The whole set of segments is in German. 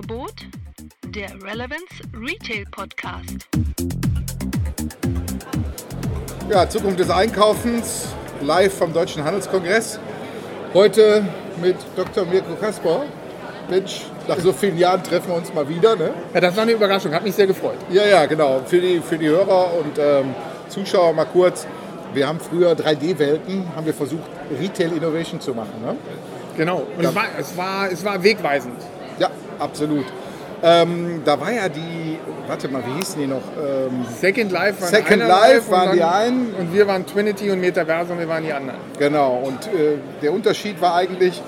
Angebot der Relevance Retail Podcast. Ja, Zukunft des Einkaufens, live vom Deutschen Handelskongress. Heute mit Dr. Mirko Kasper. Mensch, nach so vielen Jahren treffen wir uns mal wieder. Ne? Ja, das war eine Überraschung, hat mich sehr gefreut. Ja, ja, genau. Für die, für die Hörer und ähm, Zuschauer mal kurz. Wir haben früher 3D-Welten, haben wir versucht, Retail Innovation zu machen. Ne? Genau, und Ja. es, war, es, war, es war wegweisend. Ja, absolut. Ähm, da war ja die, warte mal, wie hießen die noch? Ähm, Second Life waren Second Life waren dann- die einen. Und wir waren Trinity und Metaversum, wir waren die anderen. Genau, und äh, der Unterschied war eigentlich,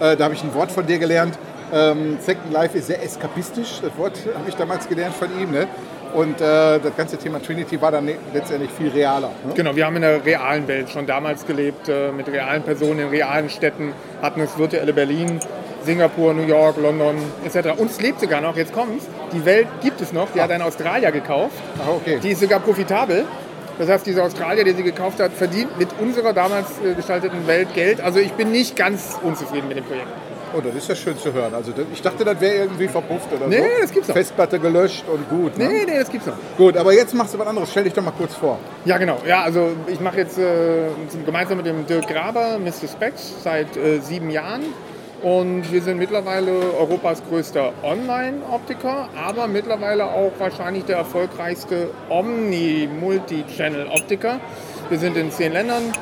äh, da habe ich ein Wort von dir gelernt, ähm, Second Life ist sehr eskapistisch, das Wort habe ich damals gelernt von ihm. Ne? Und äh, das ganze Thema Trinity war dann letztendlich viel realer. Ne? Genau, wir haben in der realen Welt schon damals gelebt, äh, mit realen Personen in realen Städten, hatten das virtuelle Berlin, Singapur, New York, London etc. Und es lebt sogar noch, jetzt kommt's, die Welt gibt es noch, die hat ein Australier gekauft, Ah, okay. die ist sogar profitabel. Das heißt, dieser Australier, der sie gekauft hat, verdient mit unserer damals äh, gestalteten Welt Geld. Also ich bin nicht ganz unzufrieden mit dem Projekt. Oh, das ist ja schön zu hören. Also ich dachte, das wäre irgendwie verpufft oder Nee, so. das gibt's noch. Festplatte gelöscht und gut. Ne? Nee, nee, das gibt's noch. Gut, aber jetzt machst du was anderes. Stell dich doch mal kurz vor. Ja, genau. Ja, also ich mache jetzt äh, gemeinsam mit dem Dirk Graber Mr. Specs seit äh, sieben Jahren. Und wir sind mittlerweile Europas größter Online-Optiker, aber mittlerweile auch wahrscheinlich der erfolgreichste Omni-Multi-Channel-Optiker. Wir sind in zehn Ländern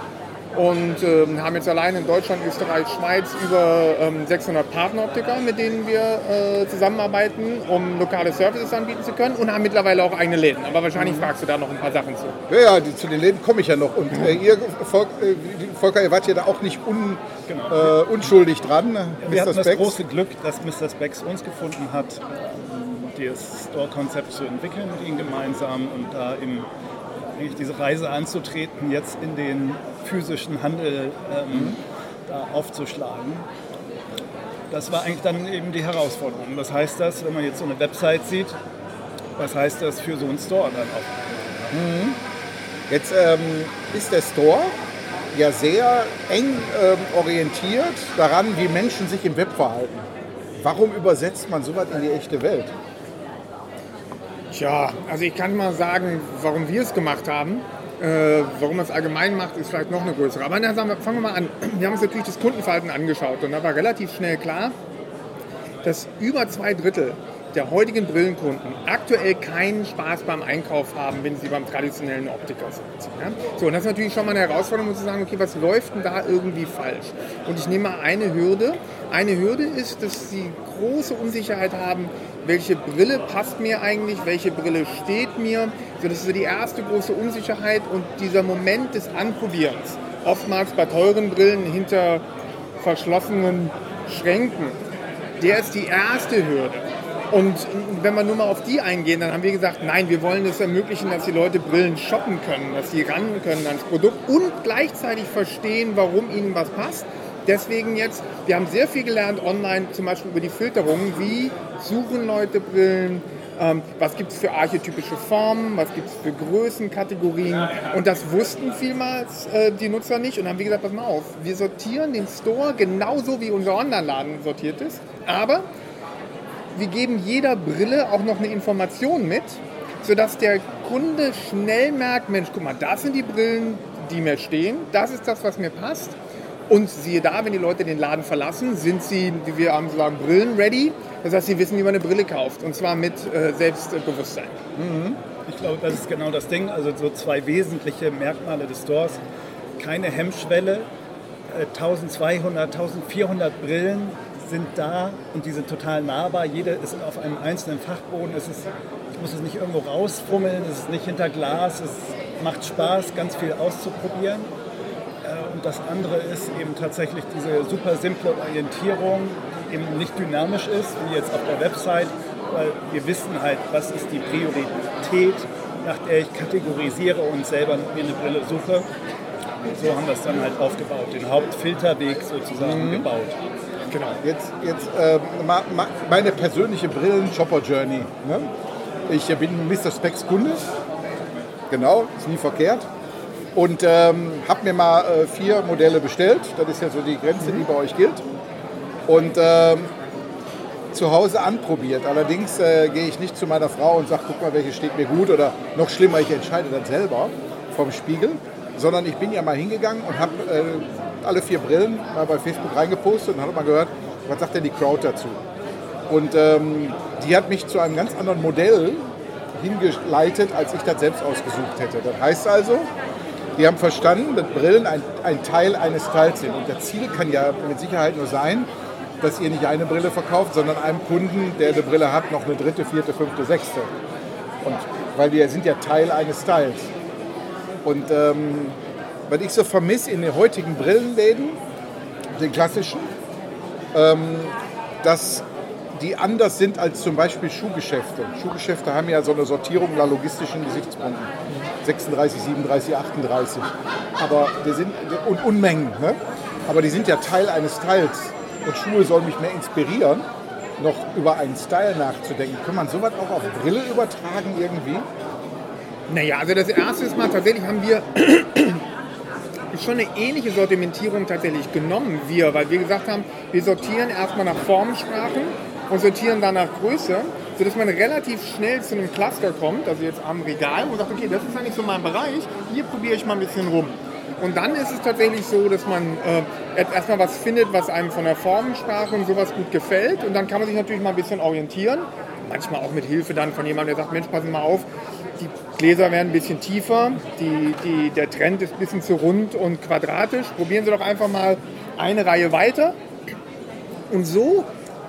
und ähm, haben jetzt allein in Deutschland, Österreich, Schweiz über ähm, 600 Partneroptiker, mit denen wir äh, zusammenarbeiten, um lokale Services anbieten zu können und haben mittlerweile auch eigene Läden. Aber wahrscheinlich fragst du da noch ein paar Sachen zu. Ja, ja, die, zu den Läden komme ich ja noch. Und äh, ihr, Volk, äh, Volker, ihr wart ja da auch nicht un, äh, unschuldig dran. ne? Wir hatten das Specs. große Glück, dass Mr. Specs uns gefunden hat, das Store-Konzept zu entwickeln mit ihnen gemeinsam und da im, eigentlich diese Reise anzutreten, jetzt in den physischen Handel ähm, da aufzuschlagen. Das war eigentlich dann eben die Herausforderung. Was heißt das, wenn man jetzt so eine Website sieht? Was heißt das für so einen Store dann auch? Jetzt ähm, ist der Store ja sehr eng ähm, orientiert daran, wie Menschen sich im Web verhalten. Warum übersetzt man sowas in die echte Welt? Tja, also ich kann mal sagen, warum wir es gemacht haben. Äh, warum man es allgemein macht, ist vielleicht noch eine größere. Aber na, wir, fangen wir mal an. Wir haben uns natürlich das Kundenverhalten angeschaut und da war relativ schnell klar, dass über zwei Drittel der heutigen Brillenkunden aktuell keinen Spaß beim Einkauf haben, wenn sie beim traditionellen Optiker sind. Ja? So, und das ist natürlich schon mal eine Herausforderung, um zu sagen, okay, was läuft denn da irgendwie falsch? Und ich nehme mal eine Hürde. Eine Hürde ist, dass sie große Unsicherheit haben, welche Brille passt mir eigentlich, welche Brille steht mir. So, das ist so die erste große Unsicherheit und dieser Moment des Anprobierens. Oftmals bei teuren Brillen hinter verschlossenen Schränken. Der ist die erste Hürde. Und wenn wir nur mal auf die eingehen, dann haben wir gesagt, nein, wir wollen es ermöglichen, dass die Leute Brillen shoppen können, dass sie ran können ans Produkt und gleichzeitig verstehen, warum ihnen was passt. Deswegen jetzt, wir haben sehr viel gelernt online, zum Beispiel über die Filterung, wie suchen Leute Brillen, ähm, was gibt es für archetypische Formen, was gibt es für Größenkategorien. Und das wussten vielmals äh, die Nutzer nicht und haben wie gesagt, pass mal auf, wir sortieren den Store genauso wie unser Online-Laden sortiert ist, aber wir geben jeder Brille auch noch eine Information mit, sodass der Kunde schnell merkt, Mensch, guck mal, das sind die Brillen, die mir stehen, das ist das, was mir passt. Und siehe da, wenn die Leute den Laden verlassen, sind sie, wie wir haben sagen, Brillen-ready. Das heißt, sie wissen, wie man eine Brille kauft. Und zwar mit äh, Selbstbewusstsein. Ich glaube, das ist genau das Ding. Also so zwei wesentliche Merkmale des Stores. Keine Hemmschwelle. Äh, 1200, 1400 Brillen sind da und die sind total nahbar. Jede ist auf einem einzelnen Fachboden. Es ist, ich muss es nicht irgendwo rausfummeln, es ist nicht hinter Glas. Es macht Spaß, ganz viel auszuprobieren. Und das andere ist eben tatsächlich diese super simple Orientierung, die eben nicht dynamisch ist, wie jetzt auf der Website, weil wir wissen halt, was ist die Priorität, nach der ich kategorisiere und selber mir eine Brille suche. So haben wir es dann halt aufgebaut, den Hauptfilterweg sozusagen gebaut. Genau. Jetzt, jetzt äh, meine persönliche Brillen-Shopper-Journey. Ne? Ich bin Mr. Specs Kunde. Genau, ist nie verkehrt. Und ähm, habe mir mal äh, vier Modelle bestellt. Das ist ja so die Grenze, die bei euch gilt. Und ähm, zu Hause anprobiert. Allerdings äh, gehe ich nicht zu meiner Frau und sage, guck mal, welche steht mir gut oder noch schlimmer, ich entscheide dann selber vom Spiegel, sondern ich bin ja mal hingegangen und habe äh, alle vier Brillen mal bei Facebook reingepostet und habe mal gehört, was sagt denn die Crowd dazu? Und ähm, die hat mich zu einem ganz anderen Modell hingeleitet, als ich das selbst ausgesucht hätte. Das heißt also, die haben verstanden, dass Brillen ein, ein Teil eines Styles sind. Und das Ziel kann ja mit Sicherheit nur sein, dass ihr nicht eine Brille verkauft, sondern einem Kunden, der eine Brille hat, noch eine dritte, vierte, fünfte, sechste. Und weil wir sind ja Teil eines Styles. Und ähm, was ich so vermisse in den heutigen Brillenläden, den klassischen, ähm, dass die anders sind als zum Beispiel Schuhgeschäfte. Schuhgeschäfte haben ja so eine Sortierung nach logistischen Gesichtspunkten. 36, 37, 38. Aber die sind, und Unmengen. Ne? Aber die sind ja Teil eines Styles. Und Schuhe sollen mich mehr inspirieren, noch über einen Style nachzudenken. Kann man sowas auch auf Brille übertragen irgendwie? Naja, also das erste mal, tatsächlich haben wir schon eine ähnliche Sortimentierung tatsächlich genommen, wir, weil wir gesagt haben, wir sortieren erstmal nach Formensprachen und sortieren dann nach Größe, sodass man relativ schnell zu einem Cluster kommt, also jetzt am Regal, und sagt, okay, das ist eigentlich so mein Bereich, hier probiere ich mal ein bisschen rum. Und dann ist es tatsächlich so, dass man äh, erstmal was findet, was einem von der Formensprache und sowas gut gefällt. Und dann kann man sich natürlich mal ein bisschen orientieren. Manchmal auch mit Hilfe dann von jemandem, der sagt, Mensch, passen mal auf, die Gläser werden ein bisschen tiefer, die, die, der Trend ist ein bisschen zu rund und quadratisch. Probieren Sie doch einfach mal eine Reihe weiter. Und so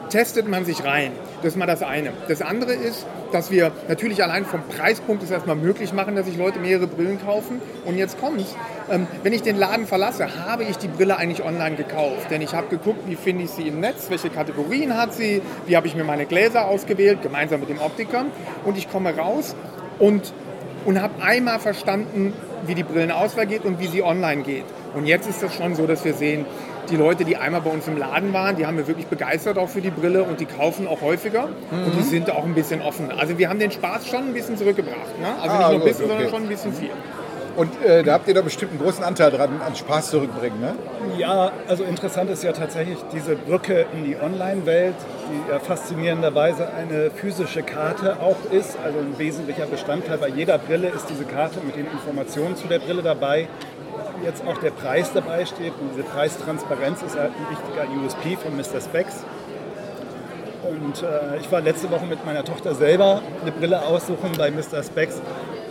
testet man sich rein. Das ist mal das eine. Das andere ist, dass wir natürlich allein vom Preispunkt es erstmal möglich machen, dass sich Leute mehrere Brillen kaufen. Und jetzt kommt ähm, wenn ich den Laden verlasse, habe ich die Brille eigentlich online gekauft. Denn ich habe geguckt, wie finde ich sie im Netz, welche Kategorien hat sie, wie habe ich mir meine Gläser ausgewählt, gemeinsam mit dem Optiker. Und ich komme raus und, und habe einmal verstanden, wie die Brillenauswahl geht und wie sie online geht. Und jetzt ist das schon so, dass wir sehen, die Leute, die einmal bei uns im Laden waren, die haben wir wirklich begeistert auch für die Brille und die kaufen auch häufiger mhm. und die sind auch ein bisschen offen. Also wir haben den Spaß schon ein bisschen zurückgebracht. Ne? Also ah, nicht nur ein bisschen, okay. sondern schon ein bisschen viel. Und äh, da habt ihr doch bestimmt einen großen Anteil dran, an Spaß zurückbringen, ne? Ja, also interessant ist ja tatsächlich diese Brücke in die Online-Welt, die ja faszinierenderweise eine physische Karte auch ist. Also ein wesentlicher Bestandteil bei jeder Brille ist diese Karte mit den Informationen zu der Brille dabei jetzt auch der Preis dabei steht. Und diese Preistransparenz ist halt ein wichtiger USP von Mr. Specs. Und äh, ich war letzte Woche mit meiner Tochter selber eine Brille aussuchen bei Mr. Specs.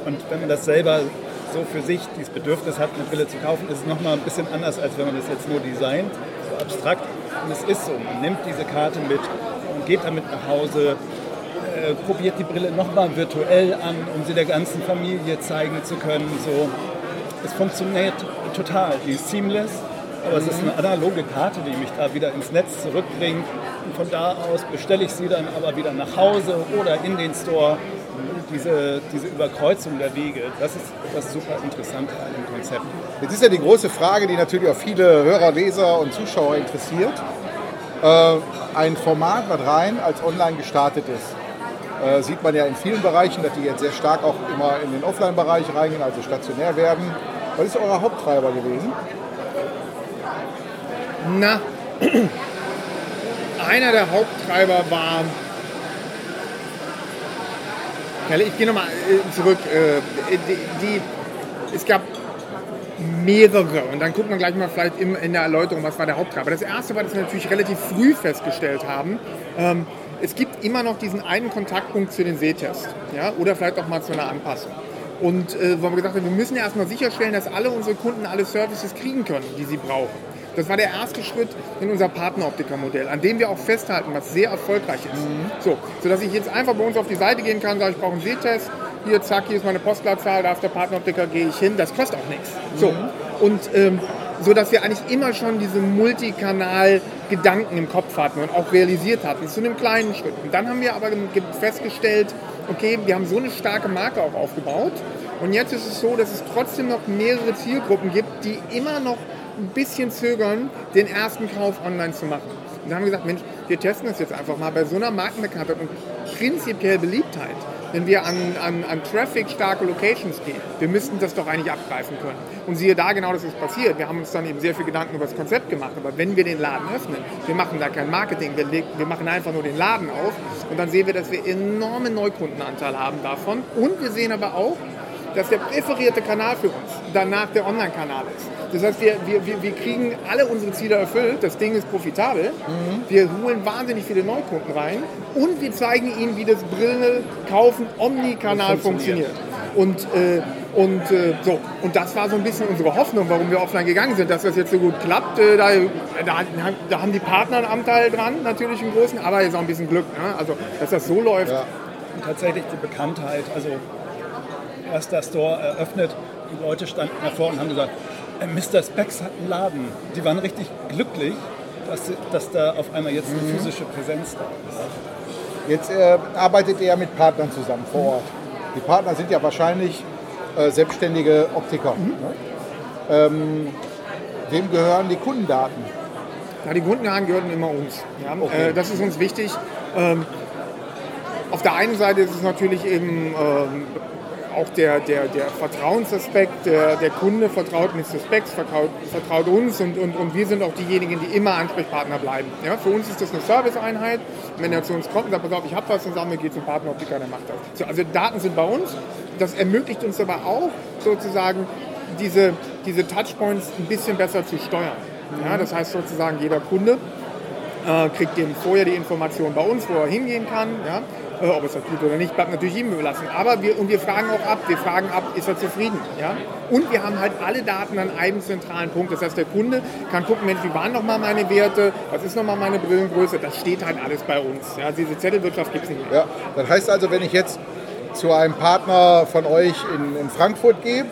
Und wenn man das selber so für sich dieses Bedürfnis hat, eine Brille zu kaufen, ist es nochmal ein bisschen anders, als wenn man das jetzt nur designt, so abstrakt. Und es ist so, man nimmt diese Karte mit und geht damit nach Hause, äh, probiert die Brille nochmal virtuell an, um sie der ganzen Familie zeigen zu können. So. Es funktioniert total, die ist seamless, aber es ist eine analoge Karte, die mich da wieder ins Netz zurückbringt. Und von da aus bestelle ich sie dann aber wieder nach Hause oder in den Store. Diese, diese Überkreuzung der Wege, das ist das super Interessante an dem Konzept. Jetzt ist ja die große Frage, die natürlich auch viele Hörer, Leser und Zuschauer interessiert. Äh, ein Format, was rein als online gestartet ist. Äh, sieht man ja in vielen Bereichen, dass die jetzt sehr stark auch immer in den Offline-Bereich reingehen, also stationär werden. Was ist euer Haupttreiber gewesen? Na, einer der Haupttreiber war. Ich gehe nochmal äh, zurück. Äh, die, die, es gab mehrere und dann guckt man gleich mal vielleicht in der Erläuterung, was war der Haupttreiber. Das erste war, dass wir natürlich relativ früh festgestellt haben, ähm, es gibt immer noch diesen einen Kontaktpunkt zu den Sehtests ja, oder vielleicht auch mal zu einer Anpassung. Und äh, weil wir gesagt haben, wir müssen ja erstmal sicherstellen, dass alle unsere Kunden alle Services kriegen können, die sie brauchen. Das war der erste Schritt in unser Partneroptiker-Modell, an dem wir auch festhalten, was sehr erfolgreich ist. Mhm. So, sodass ich jetzt einfach bei uns auf die Seite gehen kann, sage, ich brauche einen Sehtest, hier, zack, hier ist meine Postleitzahl, da ist der Partneroptiker, gehe ich hin, das kostet auch nichts. Mhm. So, und ähm, so dass wir eigentlich immer schon diese Multikanal-Gedanken im Kopf hatten und auch realisiert hatten, zu einem kleinen Schritt. Und dann haben wir aber festgestellt, okay, wir haben so eine starke Marke auch aufgebaut. Und jetzt ist es so, dass es trotzdem noch mehrere Zielgruppen gibt, die immer noch ein bisschen zögern, den ersten Kauf online zu machen. Und da haben wir gesagt, Mensch, wir testen das jetzt einfach mal bei so einer Markenbekanntheit und prinzipiell Beliebtheit. Wenn wir an, an, an Traffic-starke Locations gehen. Wir müssten das doch eigentlich abgreifen können. Und siehe da, genau das ist passiert. Wir haben uns dann eben sehr viel Gedanken über das Konzept gemacht. Aber wenn wir den Laden öffnen, wir machen da kein Marketing, wir, wir machen einfach nur den Laden auf und dann sehen wir, dass wir enormen Neukundenanteil haben davon. Und wir sehen aber auch, dass der präferierte Kanal für uns danach der Online-Kanal ist. Das heißt, wir, wir, wir kriegen alle unsere Ziele erfüllt, das Ding ist profitabel, mhm. wir holen wahnsinnig viele Neukunden rein und wir zeigen ihnen, wie das Brille kaufen Omni-Kanal funktioniert. Und, äh, und, äh, so. und das war so ein bisschen unsere Hoffnung, warum wir offline gegangen sind, dass das jetzt so gut klappt. Äh, da, da, da, haben die Partner einen Anteil dran, natürlich im Großen, aber jetzt auch ein bisschen Glück. Ne? Also, dass das so läuft. Ja. Und tatsächlich die Bekanntheit, also erster Store eröffnet, die Leute standen davor und haben gesagt, äh, Mr. Specs hat einen Laden. Die waren richtig glücklich, dass, dass da auf einmal jetzt eine mhm. physische Präsenz da ist. Jetzt äh, arbeitet ihr ja mit Partnern zusammen vor Ort. Die Partner sind ja wahrscheinlich äh, selbstständige Optiker. Mhm. Ne? Ähm, wem gehören die Kundendaten? Ja, die Kundendaten gehören immer uns. Ja? Okay. Äh, das ist uns wichtig. Ähm, auf der einen Seite ist es natürlich eben ähm, auch der, der, der Vertrauensaspekt, der, der Kunde vertraut Mr. Specs, vertraut, vertraut uns und, und, und wir sind auch diejenigen, die immer Ansprechpartner bleiben. Ja, für uns ist das eine Serviceeinheit. Wenn er zu uns kommt und sagt, pass auf, ich habe was, wir, geht zum Partneroptiker, der macht das. So, also Daten sind bei uns. Das ermöglicht uns aber auch sozusagen diese, diese Touchpoints ein bisschen besser zu steuern. Ja, das heißt sozusagen, jeder Kunde äh, kriegt eben vorher die Information bei uns, wo er hingehen kann. Ja? Äh, ob es das tut oder nicht, bleibt natürlich ihm überlassen. Aber wir, und wir fragen auch ab, wir fragen ab, ist er zufrieden? Ja? Und wir haben halt alle Daten an einem zentralen Punkt. Das heißt, der Kunde kann gucken, Mensch, wie waren nochmal meine Werte, was ist nochmal meine Brillengröße, das steht halt alles bei uns. Ja? Diese Zettelwirtschaft gibt es nicht mehr. Ja, das heißt also, wenn ich jetzt zu einem Partner von euch in, in Frankfurt gehe,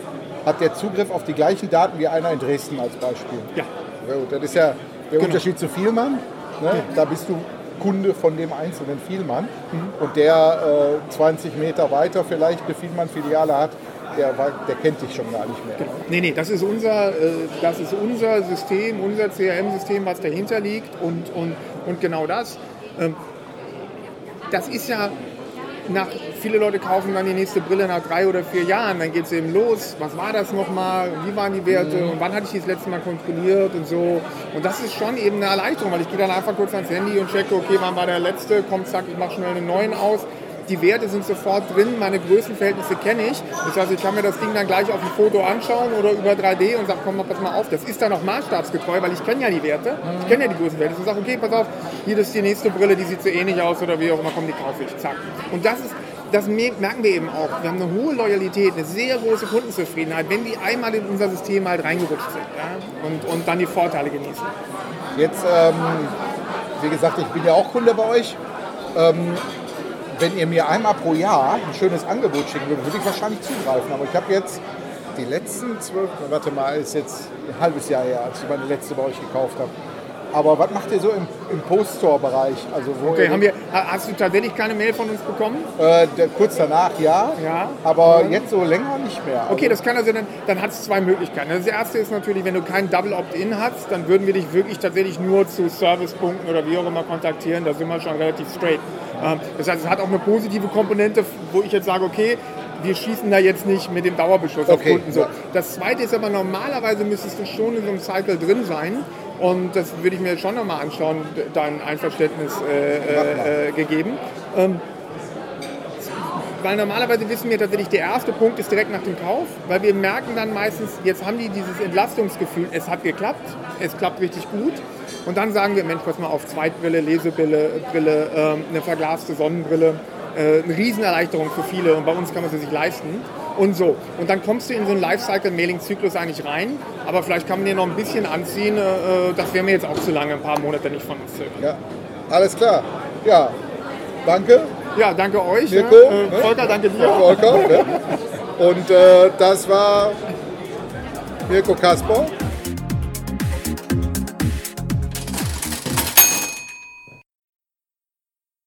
hat der Zugriff auf die gleichen Daten wie einer in Dresden als Beispiel. Ja. ja das ist ja der genau. Unterschied zu Vielmann. Ne? Da bist du Kunde von dem einzelnen Vielmann. Mhm. Und der äh, 20 Meter weiter vielleicht eine Vielmann-Filiale hat, der, der, kennt dich schon gar nicht mehr. Genau. Nee, nee, das ist unser, äh, das ist unser System, unser CRM-System, was dahinter liegt. Und, und, und genau das. Ähm, das ist ja nach, viele Leute kaufen dann die nächste Brille nach drei oder vier Jahren. Dann geht es eben los. Was war das nochmal? Wie waren die Werte? Mhm. Und wann hatte ich die das letzte Mal kontrolliert und so. Und das ist schon eben eine Erleichterung, weil ich gehe dann einfach kurz ans Handy und checke, okay, wann war der letzte? Kommt, zack, ich mache schnell einen neuen aus die Werte sind sofort drin, meine Größenverhältnisse kenne ich. Das heißt, ich kann mir das Ding dann gleich auf ein Foto anschauen oder über 3D und sage, komm mal, pass mal auf, das ist dann auch maßstabsgetreu, weil ich kenne ja die Werte, ich kenne ja die Größenverhältnisse. Und sage, okay, pass auf, hier ist die nächste Brille, die sieht so ähnlich aus oder wie auch immer, komm, die kaufe ich, zack. Und das ist, das merken wir eben auch. Wir haben eine hohe Loyalität, eine sehr große Kundenzufriedenheit, wenn die einmal in unser System halt reingerutscht sind ja? und, und dann die Vorteile genießen. Jetzt, ähm, wie gesagt, ich bin ja auch Kunde bei euch. Ähm, wenn ihr mir einmal pro Jahr ein schönes Angebot schicken würdet, würde ich wahrscheinlich zugreifen. Aber ich habe jetzt die letzten zwölf, warte mal, ist jetzt ein halbes Jahr her, als ich meine letzte bei euch gekauft habe. Aber was macht ihr so im, im Post-Store-Bereich? Also okay, haben wir, hast du tatsächlich keine Mail von uns bekommen? Äh, der, kurz danach ja, ja. aber ja. jetzt so länger nicht mehr. Also okay, das kann also dann, dann hat es zwei Möglichkeiten. Das erste ist natürlich, wenn du kein Double Opt-in hast, dann würden wir dich wirklich tatsächlich nur zu Servicepunkten oder wie auch immer kontaktieren. Da sind wir schon relativ straight. Ähm, das heißt, es hat auch eine positive Komponente, wo ich jetzt sage, okay, wir schießen da jetzt nicht mit dem Dauerbeschuss okay. auf Kunden. So. Das zweite ist aber normalerweise müsstest du schon in so einem Cycle drin sein. Und das würde ich mir schon nochmal anschauen, dein Einverständnis äh, äh, gegeben. Ähm, weil normalerweise wissen wir tatsächlich, der erste Punkt ist direkt nach dem Kauf, weil wir merken dann meistens, jetzt haben die dieses Entlastungsgefühl, es hat geklappt, es klappt richtig gut. Und dann sagen wir, Mensch, pass mal auf, Zweitbrille, Lesebrille, Brille, ähm, eine verglaste Sonnenbrille, äh, eine Riesenerleichterung für viele und bei uns kann man sie sich leisten und so. Und dann kommst du in so einen Lifecycle-Mailing-Zyklus eigentlich rein, aber vielleicht kann man dir noch ein bisschen anziehen, äh, das wäre mir jetzt auch zu lange, ein paar Monate nicht von uns zirkeln. Ja, alles klar. Ja, danke. Ja, danke euch. Mirko, ja. Äh, ne? Volker, danke dir. Volker, ne? Und äh, das war Mirko Kasper.